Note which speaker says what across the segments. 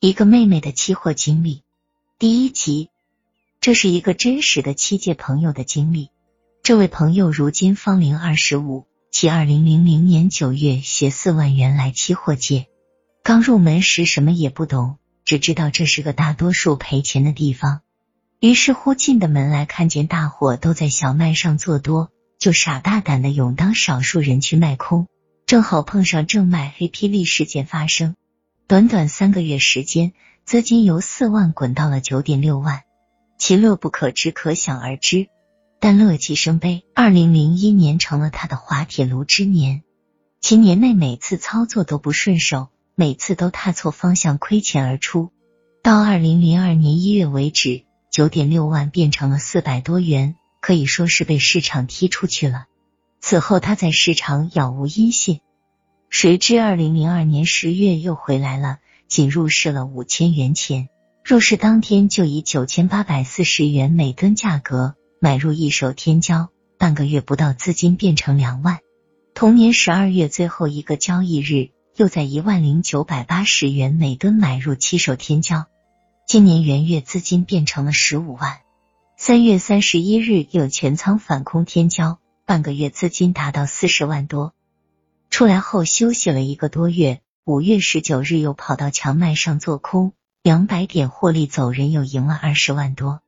Speaker 1: 一个妹妹的期货经历，第一集。这是一个真实的七届朋友的经历。这位朋友如今芳龄二十五，其二零零零年九月携四万元来期货界。刚入门时什么也不懂，只知道这是个大多数赔钱的地方。于是乎进的门来，看见大伙都在小麦上做多，就傻大胆的勇当少数人去卖空。正好碰上正卖黑霹雳事件发生。短短三个月时间，资金由四万滚到了九点六万，其乐不可支，可想而知。但乐极生悲，二零零一年成了他的滑铁卢之年。其年内每次操作都不顺手，每次都踏错方向，亏钱而出。到二零零二年一月为止，九点六万变成了四百多元，可以说是被市场踢出去了。此后他在市场杳无音信。谁知二零零二年十月又回来了，仅入市了五千元钱。入市当天就以九千八百四十元每吨价格买入一手天骄，半个月不到资金变成两万。同年十二月最后一个交易日，又在一万零九百八十元每吨买入七手天骄。今年元月资金变成了十五万。三月三十一日又全仓反空天骄，半个月资金达到四十万多。出来后休息了一个多月，五月十九日又跑到强麦上做空，两百点获利走人，又赢了二十万多。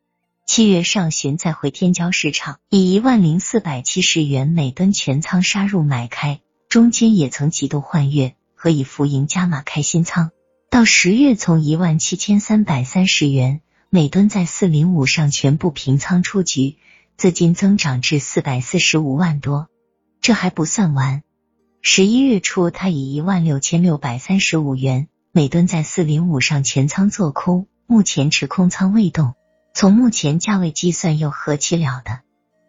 Speaker 1: 七月上旬再回天骄市场，以一万零四百七十元每吨全仓杀入买开，中间也曾几度换月，和以浮盈加码开新仓。到十月从一万七千三百三十元每吨在四零五上全部平仓出局，资金增长至四百四十五万多。这还不算完。十一月初，他以一万六千六百三十五元每吨在四零五上全仓做空，目前持空仓未动。从目前价位计算，又何其了得！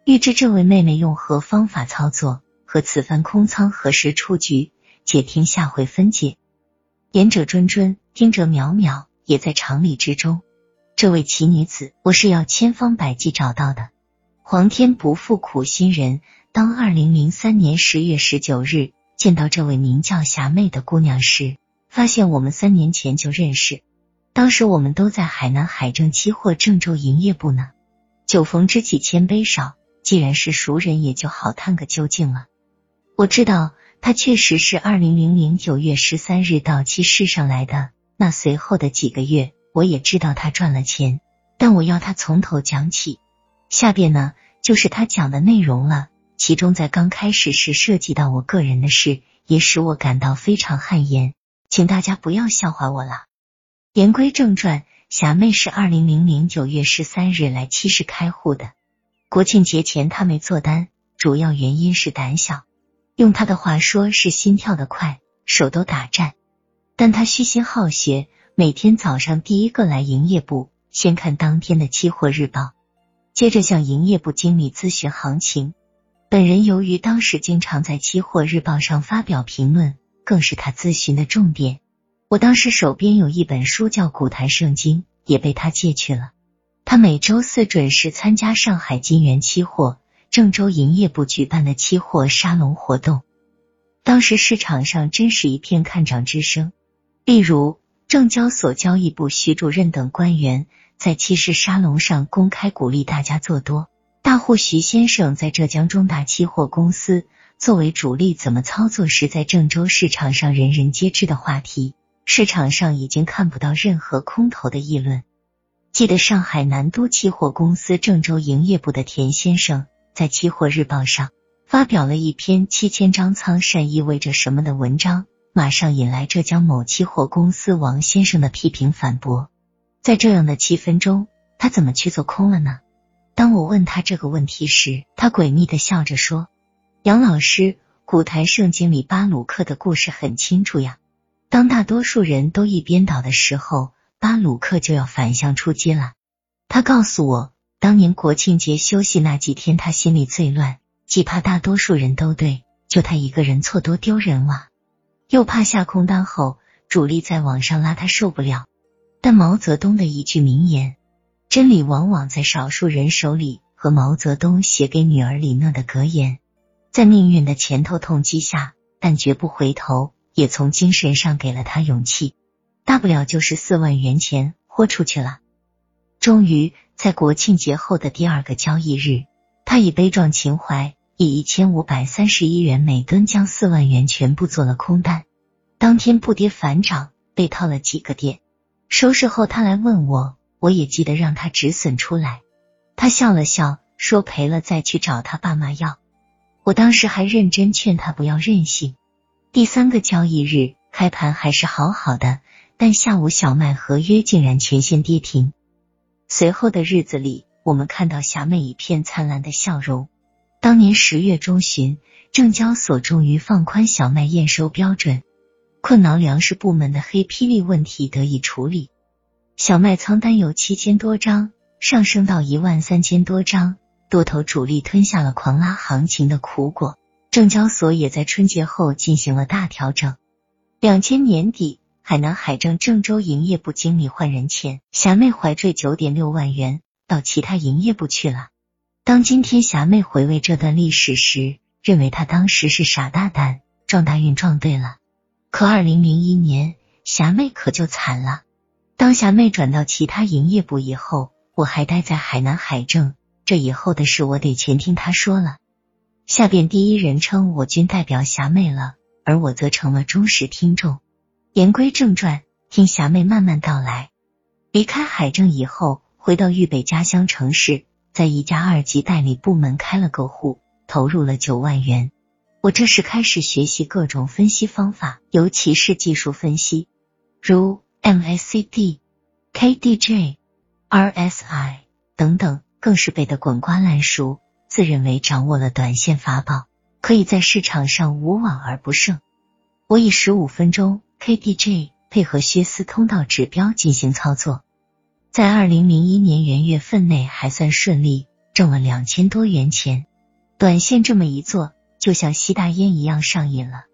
Speaker 1: 预知这位妹妹用何方法操作，和此番空仓何时出局，且听下回分解。言者谆谆，听者渺渺，也在常理之中。这位奇女子，我是要千方百计找到的。皇天不负苦心人，当二零零三年十月十九日。见到这位名叫霞妹的姑娘时，发现我们三年前就认识。当时我们都在海南海证期货郑州营业部呢。酒逢知己千杯少，既然是熟人，也就好探个究竟了。我知道他确实是二零零零九月十三日到期市上来的。那随后的几个月，我也知道他赚了钱，但我要他从头讲起。下边呢，就是他讲的内容了。其中在刚开始时涉及到我个人的事，也使我感到非常汗颜，请大家不要笑话我了。言归正传，霞妹是二零零零九月十三日来七市开户的。国庆节前她没做单，主要原因是胆小，用她的话说是心跳的快，手都打颤。但她虚心好学，每天早上第一个来营业部，先看当天的期货日报，接着向营业部经理咨询行情。本人由于当时经常在期货日报上发表评论，更是他咨询的重点。我当时手边有一本书叫《古坛圣经》，也被他借去了。他每周四准时参加上海金源期货郑州营业部举办的期货沙龙活动。当时市场上真是一片看涨之声，例如证交所交易部徐主任等官员在期市沙龙上公开鼓励大家做多。大户徐先生在浙江中大期货公司作为主力，怎么操作是在郑州市场上人人皆知的话题。市场上已经看不到任何空头的议论。记得上海南都期货公司郑州营业部的田先生在期货日报上发表了一篇七千张仓善意味着什么的文章，马上引来浙江某期货公司王先生的批评反驳。在这样的气氛中，他怎么去做空了呢？当我问他这个问题时，他诡秘的笑着说：“杨老师，古台圣经里巴鲁克的故事很清楚呀。当大多数人都一边倒的时候，巴鲁克就要反向出击了。他告诉我，当年国庆节休息那几天，他心里最乱，既怕大多数人都对，就他一个人错多丢人哇，又怕下空单后主力在往上拉，他受不了。但毛泽东的一句名言。”真理往往在少数人手里，和毛泽东写给女儿李讷的格言，在命运的前头痛击下，但绝不回头，也从精神上给了他勇气。大不了就是四万元钱豁出去了。终于在国庆节后的第二个交易日，他以悲壮情怀，以一千五百三十一元每吨将四万元全部做了空单。当天不跌反涨，被套了几个点。收市后他来问我，我也记得让他止损出来。他笑了笑，说赔了再去找他爸妈要。我当时还认真劝他不要任性。第三个交易日开盘还是好好的，但下午小麦合约竟然全线跌停。随后的日子里，我们看到霞妹一片灿烂的笑容。当年十月中旬，证交所终于放宽小麦验收标准。困扰粮食部门的黑霹雳问题得以处理，小麦仓单由七千多张上升到一万三千多张，多头主力吞下了狂拉行情的苦果。证交所也在春节后进行了大调整。两千年底，海南海政郑州营业部经理换人前，霞妹怀坠九点六万元到其他营业部去了。当今天霞妹回味这段历史时，认为她当时是傻大胆，撞大运撞对了。可二零零一年，霞妹可就惨了。当霞妹转到其他营业部以后，我还待在海南海政，这以后的事我得全听她说了。下边第一人称我均代表霞妹了，而我则成了忠实听众。言归正传，听霞妹慢慢道来。离开海政以后，回到豫北家乡城市，在一家二级代理部门开了个户，投入了九万元。我这时开始学习各种分析方法，尤其是技术分析，如 MACD、KDJ、RSI 等等，更是背得滚瓜烂熟。自认为掌握了短线法宝，可以在市场上无往而不胜。我以十五分钟 KDJ 配合薛斯通道指标进行操作，在二零零一年元月份内还算顺利，挣了两千多元钱。短线这么一做。就像吸大烟一样上瘾了。